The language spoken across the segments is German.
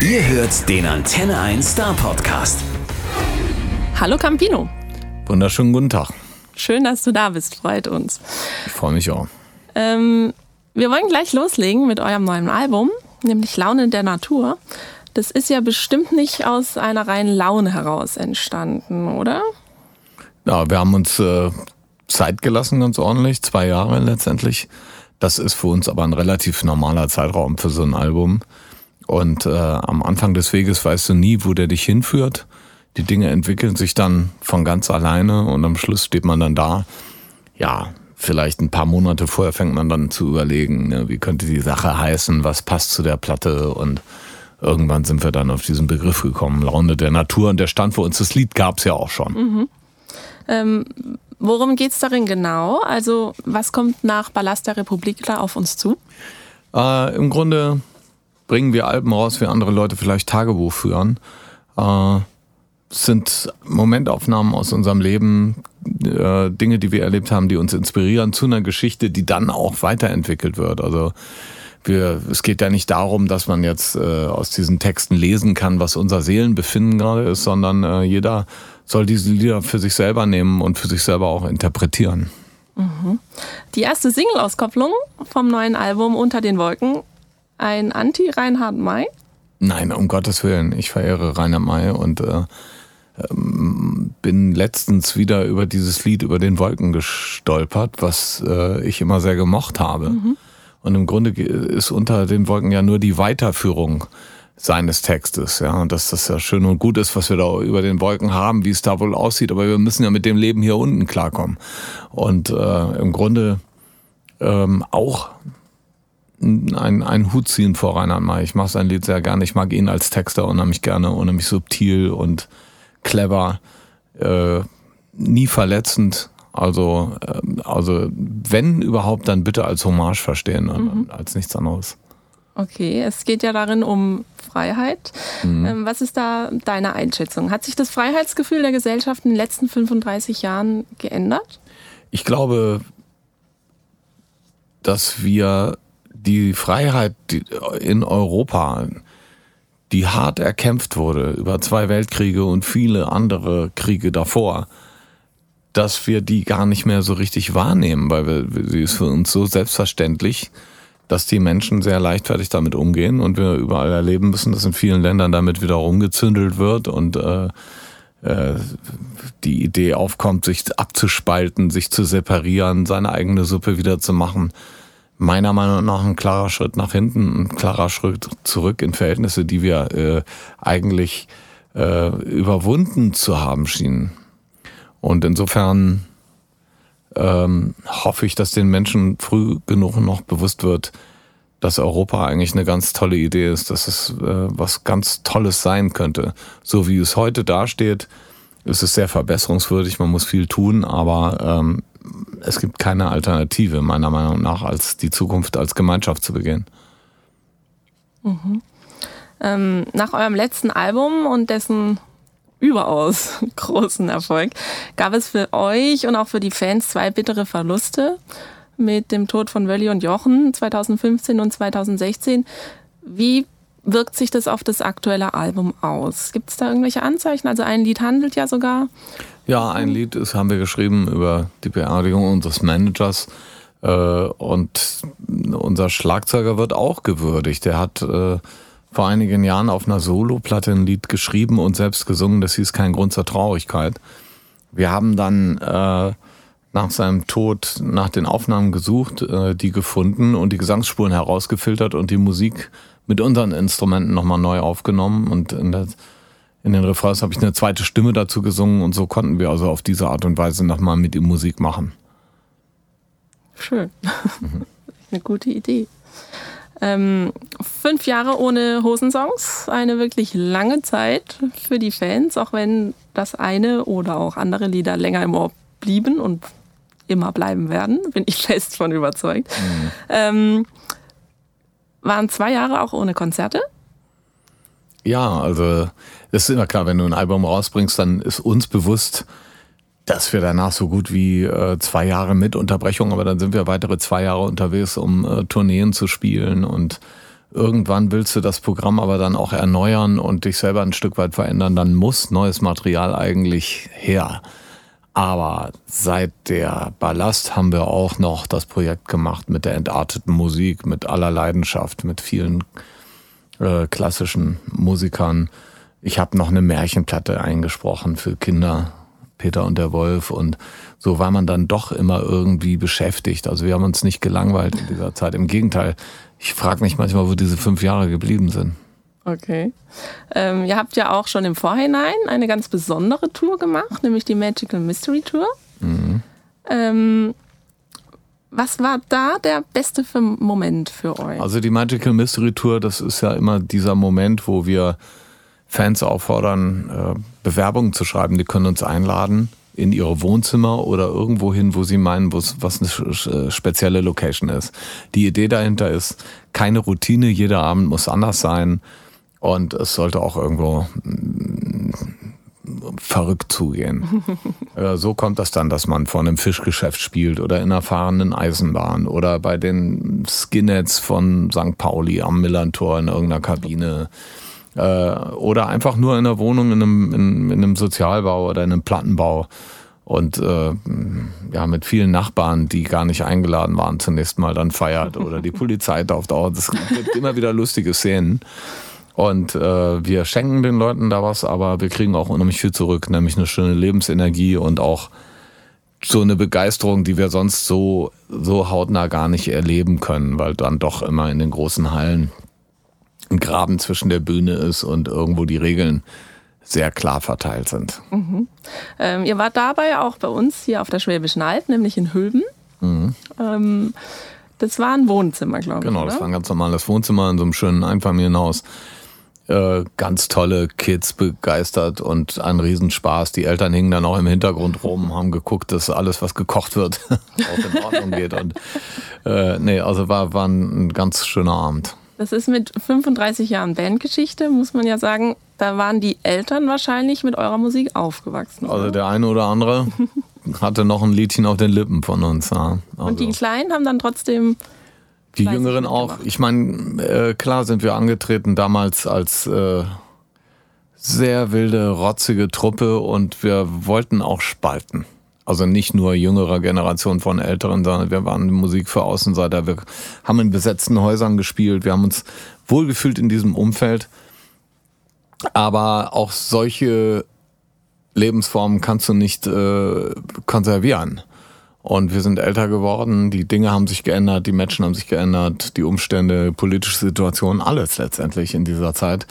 Ihr hört den Antenne 1 Star Podcast. Hallo Campino. Wunderschönen guten Tag. Schön, dass du da bist, freut uns. Ich freue mich auch. Ähm, wir wollen gleich loslegen mit eurem neuen Album, nämlich Laune der Natur. Das ist ja bestimmt nicht aus einer reinen Laune heraus entstanden, oder? Ja, wir haben uns äh, Zeit gelassen, ganz ordentlich, zwei Jahre letztendlich. Das ist für uns aber ein relativ normaler Zeitraum für so ein Album. Und äh, am Anfang des Weges weißt du nie, wo der dich hinführt. Die Dinge entwickeln sich dann von ganz alleine und am Schluss steht man dann da. Ja, vielleicht ein paar Monate vorher fängt man dann zu überlegen, ne, wie könnte die Sache heißen, was passt zu der Platte und irgendwann sind wir dann auf diesen Begriff gekommen, Laune der Natur und der stand für uns. Das Lied gab es ja auch schon. Mhm. Ähm, worum geht es darin genau? Also was kommt nach Ballast der Republik da auf uns zu? Äh, Im Grunde bringen wir Alben raus, wie andere Leute vielleicht Tagebuch führen. Äh, sind Momentaufnahmen aus unserem Leben, äh, Dinge, die wir erlebt haben, die uns inspirieren zu einer Geschichte, die dann auch weiterentwickelt wird. Also wir, es geht ja nicht darum, dass man jetzt äh, aus diesen Texten lesen kann, was unser Seelenbefinden gerade ist, sondern äh, jeder soll diese Lieder für sich selber nehmen und für sich selber auch interpretieren. Mhm. Die erste Single-Auskopplung vom neuen Album Unter den Wolken, ein Anti-Reinhard May? Nein, um Gottes Willen. Ich verehre Rainer May und äh, bin letztens wieder über dieses Lied über den Wolken gestolpert, was äh, ich immer sehr gemocht habe. Mhm. Und im Grunde ist unter den Wolken ja nur die Weiterführung seines Textes, ja, und dass das ja schön und gut ist, was wir da über den Wolken haben, wie es da wohl aussieht, aber wir müssen ja mit dem Leben hier unten klarkommen. Und äh, im Grunde ähm, auch ein, ein Hut ziehen vor Reinhard May. Ich mag sein Lied sehr gerne. Ich mag ihn als Texter unheimlich gerne, unheimlich subtil und clever, äh, nie verletzend. Also, äh, also wenn überhaupt, dann bitte als Hommage verstehen und mhm. als nichts anderes. Okay, es geht ja darin um Freiheit. Mhm. Ähm, was ist da deine Einschätzung? Hat sich das Freiheitsgefühl der Gesellschaft in den letzten 35 Jahren geändert? Ich glaube, dass wir die Freiheit in Europa die hart erkämpft wurde über zwei Weltkriege und viele andere Kriege davor, dass wir die gar nicht mehr so richtig wahrnehmen, weil wir, sie ist für uns so selbstverständlich, dass die Menschen sehr leichtfertig damit umgehen und wir überall erleben müssen, dass in vielen Ländern damit wieder rumgezündelt wird und äh, äh, die Idee aufkommt, sich abzuspalten, sich zu separieren, seine eigene Suppe wieder zu machen meiner Meinung nach ein klarer Schritt nach hinten, ein klarer Schritt zurück in Verhältnisse, die wir äh, eigentlich äh, überwunden zu haben schienen. Und insofern ähm, hoffe ich, dass den Menschen früh genug noch bewusst wird, dass Europa eigentlich eine ganz tolle Idee ist, dass es äh, was ganz Tolles sein könnte. So wie es heute dasteht, ist es sehr verbesserungswürdig, man muss viel tun, aber ähm, es gibt keine Alternative, meiner Meinung nach, als die Zukunft als Gemeinschaft zu begehen. Mhm. Ähm, nach eurem letzten Album und dessen überaus großen Erfolg gab es für euch und auch für die Fans zwei bittere Verluste mit dem Tod von Wölli und Jochen 2015 und 2016. Wie wirkt sich das auf das aktuelle Album aus? Gibt es da irgendwelche Anzeichen? Also ein Lied handelt ja sogar. Ja, ein Lied ist, haben wir geschrieben über die Beerdigung unseres Managers. Äh, und unser Schlagzeuger wird auch gewürdigt. Der hat äh, vor einigen Jahren auf einer Soloplatte ein Lied geschrieben und selbst gesungen. Das hieß kein Grund zur Traurigkeit. Wir haben dann äh, nach seinem Tod nach den Aufnahmen gesucht, die gefunden und die Gesangsspuren herausgefiltert und die Musik mit unseren Instrumenten nochmal neu aufgenommen und in, der, in den Refrains habe ich eine zweite Stimme dazu gesungen und so konnten wir also auf diese Art und Weise nochmal mit ihm Musik machen. Schön. Mhm. eine gute Idee. Ähm, fünf Jahre ohne Hosensongs, eine wirklich lange Zeit für die Fans, auch wenn das eine oder auch andere Lieder länger im Ohr blieben und immer bleiben werden, bin ich fest von überzeugt. Mhm. Ähm, waren zwei Jahre auch ohne Konzerte? Ja, also es ist immer klar, wenn du ein Album rausbringst, dann ist uns bewusst, dass wir danach so gut wie äh, zwei Jahre mit Unterbrechung, aber dann sind wir weitere zwei Jahre unterwegs, um äh, Tourneen zu spielen und irgendwann willst du das Programm aber dann auch erneuern und dich selber ein Stück weit verändern, dann muss neues Material eigentlich her. Aber seit der Ballast haben wir auch noch das Projekt gemacht mit der entarteten Musik, mit aller Leidenschaft, mit vielen äh, klassischen Musikern. Ich habe noch eine Märchenplatte eingesprochen für Kinder, Peter und der Wolf. Und so war man dann doch immer irgendwie beschäftigt. Also wir haben uns nicht gelangweilt in dieser Zeit. Im Gegenteil, ich frage mich manchmal, wo diese fünf Jahre geblieben sind. Okay. Ähm, ihr habt ja auch schon im Vorhinein eine ganz besondere Tour gemacht, nämlich die Magical Mystery Tour. Mhm. Ähm, was war da der beste für Moment für euch? Also die Magical Mystery Tour, das ist ja immer dieser Moment, wo wir Fans auffordern, äh, Bewerbungen zu schreiben. Die können uns einladen in ihre Wohnzimmer oder irgendwo hin, wo sie meinen, was eine spezielle Location ist. Die Idee dahinter ist, keine Routine, jeder Abend muss anders sein und es sollte auch irgendwo mm, verrückt zugehen. So kommt das dann, dass man vor einem Fischgeschäft spielt oder in einer fahrenden Eisenbahn oder bei den Skinheads von St. Pauli am Millantor in irgendeiner Kabine äh, oder einfach nur in einer Wohnung in einem, in, in einem Sozialbau oder in einem Plattenbau und äh, ja mit vielen Nachbarn, die gar nicht eingeladen waren, zunächst mal dann feiert oder die Polizei taucht auf. Es gibt immer wieder lustige Szenen. Und äh, wir schenken den Leuten da was, aber wir kriegen auch unheimlich viel zurück, nämlich eine schöne Lebensenergie und auch so eine Begeisterung, die wir sonst so, so hautnah gar nicht erleben können, weil dann doch immer in den großen Hallen ein Graben zwischen der Bühne ist und irgendwo die Regeln sehr klar verteilt sind. Mhm. Ähm, ihr wart dabei auch bei uns hier auf der Schwäbischen Alb, nämlich in Hülben. Mhm. Ähm, das war ein Wohnzimmer, glaube ich. Genau, das war ein ganz normales Wohnzimmer in so einem schönen Einfamilienhaus. Äh, ganz tolle Kids begeistert und ein Riesenspaß. Die Eltern hingen dann auch im Hintergrund rum, haben geguckt, dass alles, was gekocht wird, auch in Ordnung geht. Und äh, nee, also war, war ein ganz schöner Abend. Das ist mit 35 Jahren Bandgeschichte, muss man ja sagen, da waren die Eltern wahrscheinlich mit eurer Musik aufgewachsen. Also der eine oder andere hatte noch ein Liedchen auf den Lippen von uns. Ja. Also. Und die also Kleinen haben dann trotzdem. Die Jüngeren auch. Ich meine, äh, klar sind wir angetreten damals als äh, sehr wilde, rotzige Truppe und wir wollten auch spalten. Also nicht nur jüngerer Generation von Älteren, sondern wir waren Musik für Außenseiter. Wir haben in besetzten Häusern gespielt. Wir haben uns wohlgefühlt in diesem Umfeld. Aber auch solche Lebensformen kannst du nicht äh, konservieren. Und wir sind älter geworden, die Dinge haben sich geändert, die Menschen haben sich geändert, die Umstände, politische Situation, alles letztendlich in dieser Zeit.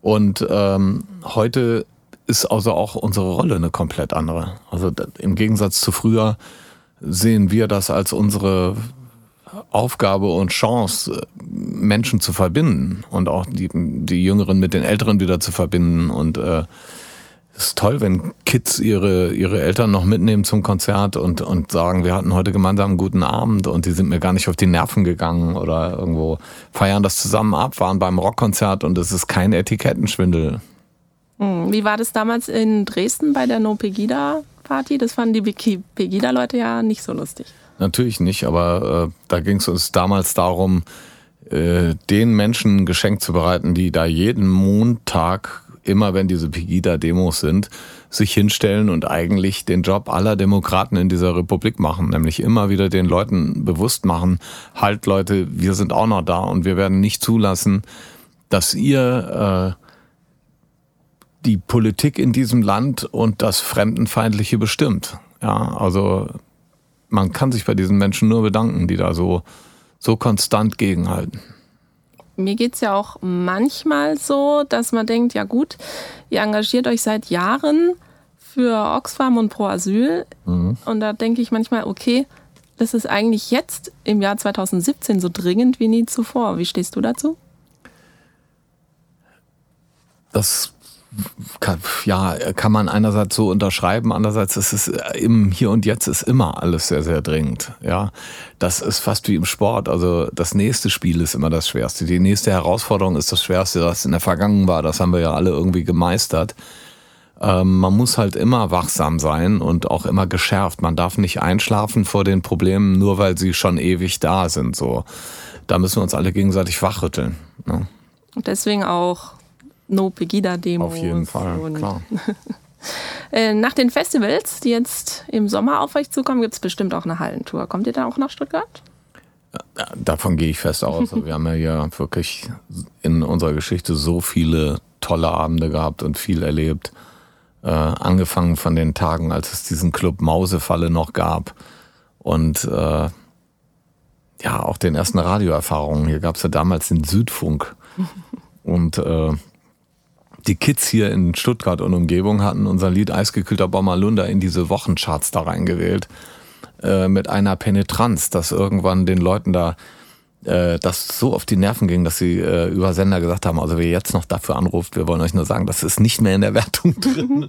Und ähm, heute ist also auch unsere Rolle eine komplett andere. Also im Gegensatz zu früher sehen wir das als unsere Aufgabe und Chance, Menschen zu verbinden und auch die, die Jüngeren mit den Älteren wieder zu verbinden. Und äh, es ist toll, wenn Kids ihre, ihre Eltern noch mitnehmen zum Konzert und, und sagen, wir hatten heute gemeinsam einen guten Abend und die sind mir gar nicht auf die Nerven gegangen oder irgendwo feiern das zusammen ab, waren beim Rockkonzert und es ist kein Etikettenschwindel. Hm, wie war das damals in Dresden bei der No Pegida Party? Das fanden die Pegida-Leute ja nicht so lustig. Natürlich nicht, aber äh, da ging es uns damals darum, äh, den Menschen ein Geschenk zu bereiten, die da jeden Montag, immer wenn diese Pegida-Demos sind, sich hinstellen und eigentlich den Job aller Demokraten in dieser Republik machen, nämlich immer wieder den Leuten bewusst machen, halt Leute, wir sind auch noch da und wir werden nicht zulassen, dass ihr äh, die Politik in diesem Land und das Fremdenfeindliche bestimmt. Ja, also man kann sich bei diesen Menschen nur bedanken, die da so, so konstant gegenhalten. Mir geht es ja auch manchmal so, dass man denkt, ja gut, ihr engagiert euch seit Jahren für Oxfam und Pro Asyl. Mhm. Und da denke ich manchmal, okay, das ist eigentlich jetzt im Jahr 2017 so dringend wie nie zuvor. Wie stehst du dazu? Das kann, ja, kann man einerseits so unterschreiben, andererseits ist es äh, im Hier und Jetzt ist immer alles sehr, sehr dringend. Ja, das ist fast wie im Sport. Also das nächste Spiel ist immer das Schwerste. Die nächste Herausforderung ist das Schwerste, das in der Vergangenheit war. Das haben wir ja alle irgendwie gemeistert. Ähm, man muss halt immer wachsam sein und auch immer geschärft. Man darf nicht einschlafen vor den Problemen, nur weil sie schon ewig da sind. So, da müssen wir uns alle gegenseitig wachrütteln. Ne? Und deswegen auch No Pegida-Demos. Auf jeden Fall, klar. Äh, nach den Festivals, die jetzt im Sommer auf euch zukommen, gibt es bestimmt auch eine Hallentour. Kommt ihr da auch nach Stuttgart? Davon gehe ich fest aus. Wir haben ja wirklich in unserer Geschichte so viele tolle Abende gehabt und viel erlebt. Äh, angefangen von den Tagen, als es diesen Club Mausefalle noch gab. Und äh, ja, auch den ersten Radioerfahrungen. Hier gab es ja damals den Südfunk. Und äh, die Kids hier in Stuttgart und Umgebung hatten unser Lied Eisgekühlter Bommerlunder in diese Wochencharts da reingewählt. Äh, mit einer Penetranz, dass irgendwann den Leuten da äh, das so auf die Nerven ging, dass sie äh, über Sender gesagt haben, also wer jetzt noch dafür anruft, wir wollen euch nur sagen, das ist nicht mehr in der Wertung drin.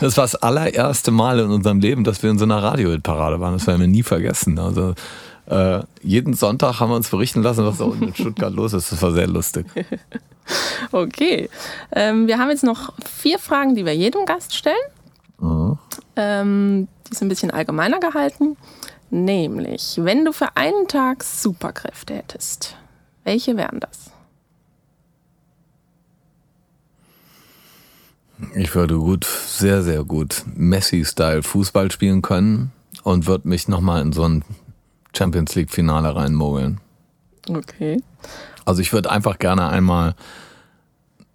Das war das allererste Mal in unserem Leben, dass wir in so einer Radio-Parade waren. Das werden wir nie vergessen. Also äh, jeden Sonntag haben wir uns berichten lassen, was da unten in Stuttgart los ist. Das war sehr lustig. Okay. Ähm, wir haben jetzt noch vier Fragen, die wir jedem Gast stellen. Mhm. Ähm, die sind ein bisschen allgemeiner gehalten. Nämlich, wenn du für einen Tag Superkräfte hättest, welche wären das? Ich würde gut, sehr, sehr gut Messi-Style Fußball spielen können und würde mich nochmal in so ein Champions League-Finale reinmogeln. Okay. Also ich würde einfach gerne einmal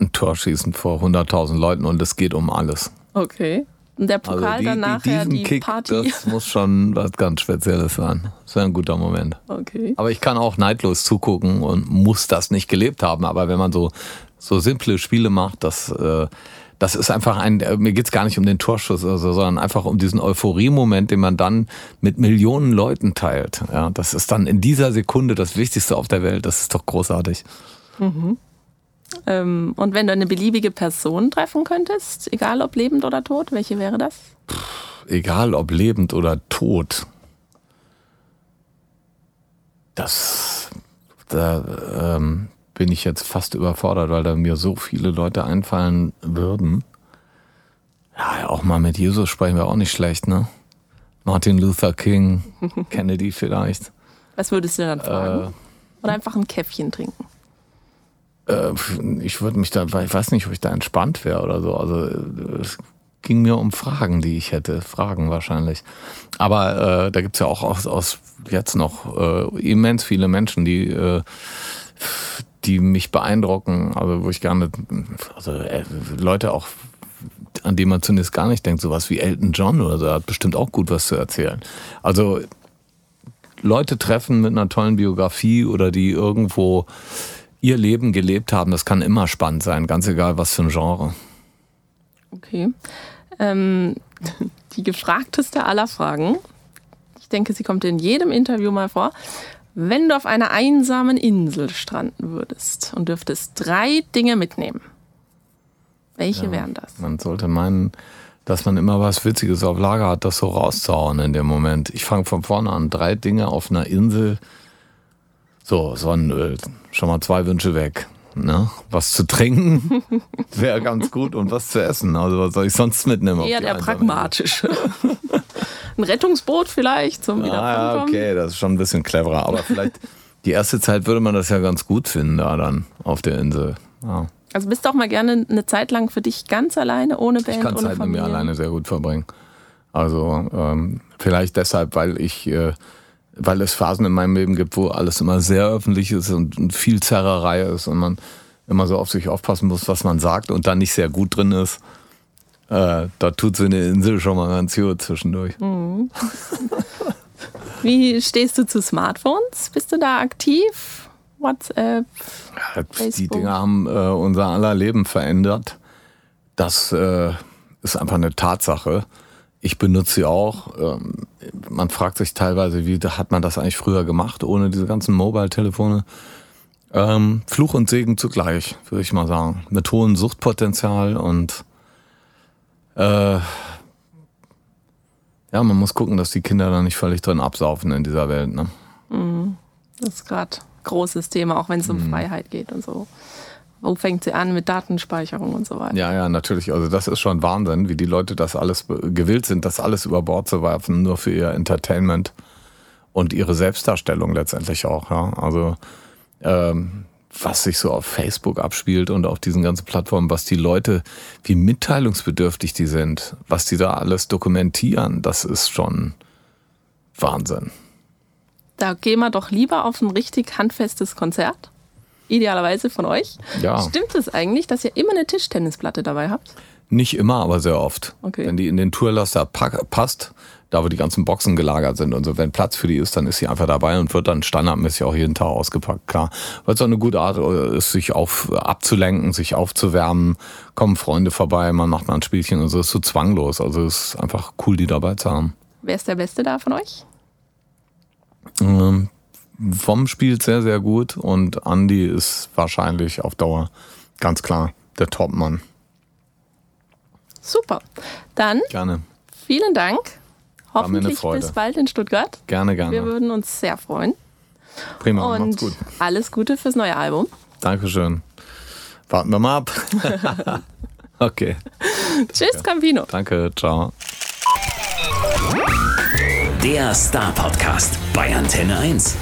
ein Tor schießen vor 100.000 Leuten und es geht um alles. Okay. Und der Pokal also die, dann die, nachher diesen die Kick, Party. das muss schon was ganz Spezielles sein. Das wäre ein guter Moment. Okay. Aber ich kann auch neidlos zugucken und muss das nicht gelebt haben. Aber wenn man so, so simple Spiele macht, das, äh, das ist einfach ein, äh, mir geht's gar nicht um den Torschuss, also, sondern einfach um diesen Euphorie-Moment, den man dann mit Millionen Leuten teilt. Ja, das ist dann in dieser Sekunde das Wichtigste auf der Welt. Das ist doch großartig. Ähm, und wenn du eine beliebige Person treffen könntest, egal ob lebend oder tot, welche wäre das? Egal ob lebend oder tot. Das, da ähm, bin ich jetzt fast überfordert, weil da mir so viele Leute einfallen würden. Ja, auch mal mit Jesus sprechen wir auch nicht schlecht, ne? Martin Luther King, Kennedy vielleicht. Was würdest du dann fragen? Oder einfach ein Käffchen trinken? Äh, ich würde mich da, ich weiß nicht, ob ich da entspannt wäre oder so. Also äh, es ging mir um Fragen, die ich hätte. Fragen wahrscheinlich. Aber äh, da gibt's ja auch aus, aus jetzt noch äh, immens viele Menschen, die, äh, die mich beeindrucken, also wo ich gerne, also äh, Leute auch, an die man zunächst gar nicht denkt, sowas wie Elton John oder so, hat bestimmt auch gut was zu erzählen. Also Leute treffen mit einer tollen Biografie oder die irgendwo ihr Leben gelebt haben, das kann immer spannend sein, ganz egal was für ein Genre. Okay. Ähm, die gefragteste aller Fragen. Ich denke, sie kommt in jedem Interview mal vor. Wenn du auf einer einsamen Insel stranden würdest und dürftest drei Dinge mitnehmen, welche Ja. wären das? Man sollte meinen, dass man immer was Witziges auf Lager hat, das so rauszuhauen in dem Moment. Ich fange von vorne an. Drei Dinge auf einer Insel. So, Sonnenöl. Schon mal zwei Wünsche weg. Ne? Was zu trinken wäre ganz gut und was zu essen. Also was soll ich sonst mitnehmen? Eher der pragmatische. Ein Rettungsboot vielleicht zum? Ah, ja, okay, das ist schon ein bisschen cleverer. Aber vielleicht die erste Zeit würde man das ja ganz gut finden, da dann auf der Insel. Ja. Also bist du auch mal gerne eine Zeit lang für dich ganz alleine, ohne Band, Ich kann ohne Zeit mit mir alleine sehr gut verbringen. Also ähm, vielleicht deshalb, weil ich, äh, weil es Phasen in meinem Leben gibt, wo alles immer sehr öffentlich ist und, viel Zerrerei ist und man immer so auf sich aufpassen muss, was man sagt und dann nicht sehr gut drin ist. Äh, da tut so eine Insel schon mal ganz gut zwischendurch. Hm. Wie stehst du zu Smartphones? Bist du da aktiv? WhatsApp? Ja, Die. Dinge haben äh, unser aller Leben verändert. Das äh, ist einfach eine Tatsache. Ich benutze sie auch. Ähm, man fragt sich teilweise, wie hat man das eigentlich früher gemacht, ohne diese ganzen Mobile-Telefone? Ähm, Fluch und Segen zugleich, würde ich mal sagen. Mit hohem Suchtpotenzial und äh, ja, man muss gucken, dass die Kinder da nicht völlig drin absaufen in dieser Welt. Ne? Das ist gerade großes Thema, auch wenn es um Mhm. Freiheit geht und so. Wo fängt sie an mit Datenspeicherung und so weiter? Ja, ja, natürlich. Also das ist schon Wahnsinn, wie die Leute das alles gewillt sind, das alles über Bord zu werfen, nur für ihr Entertainment und ihre Selbstdarstellung letztendlich auch. Ja. Also ähm, was sich so auf Facebook abspielt und auf diesen ganzen Plattformen, was die Leute, wie mitteilungsbedürftig die sind, was die da alles dokumentieren, das ist schon Wahnsinn. Da gehen wir doch lieber auf ein richtig handfestes Konzert. Idealerweise von euch. Ja. Stimmt es eigentlich, dass ihr immer eine Tischtennisplatte dabei habt? Nicht immer, aber sehr oft. Okay. Wenn die in den Tourlaster passt, da wo die ganzen Boxen gelagert sind und so, wenn Platz für die ist, dann ist sie einfach dabei und wird dann standardmäßig auch jeden Tag ausgepackt, klar. Weil es auch eine gute Art ist, sich auf, abzulenken, sich aufzuwärmen, kommen Freunde vorbei, man macht mal ein Spielchen und so, ist so zwanglos. Also es ist einfach cool, die dabei zu haben. Wer ist der Beste da von euch? Ähm, Vom spielt sehr, sehr gut und Andy ist wahrscheinlich auf Dauer ganz klar der Topmann. Super. Dann Gerne, vielen Dank. Hoffentlich Freude. bis bald in Stuttgart. gerne, Wir gerne. würden uns sehr freuen. Prima, macht's Und gut. alles Gute fürs neue Album. Dankeschön. Warten wir mal ab. okay, Tschüss, Campino. danke, ciao. Der Star Podcast bei Antenne 1.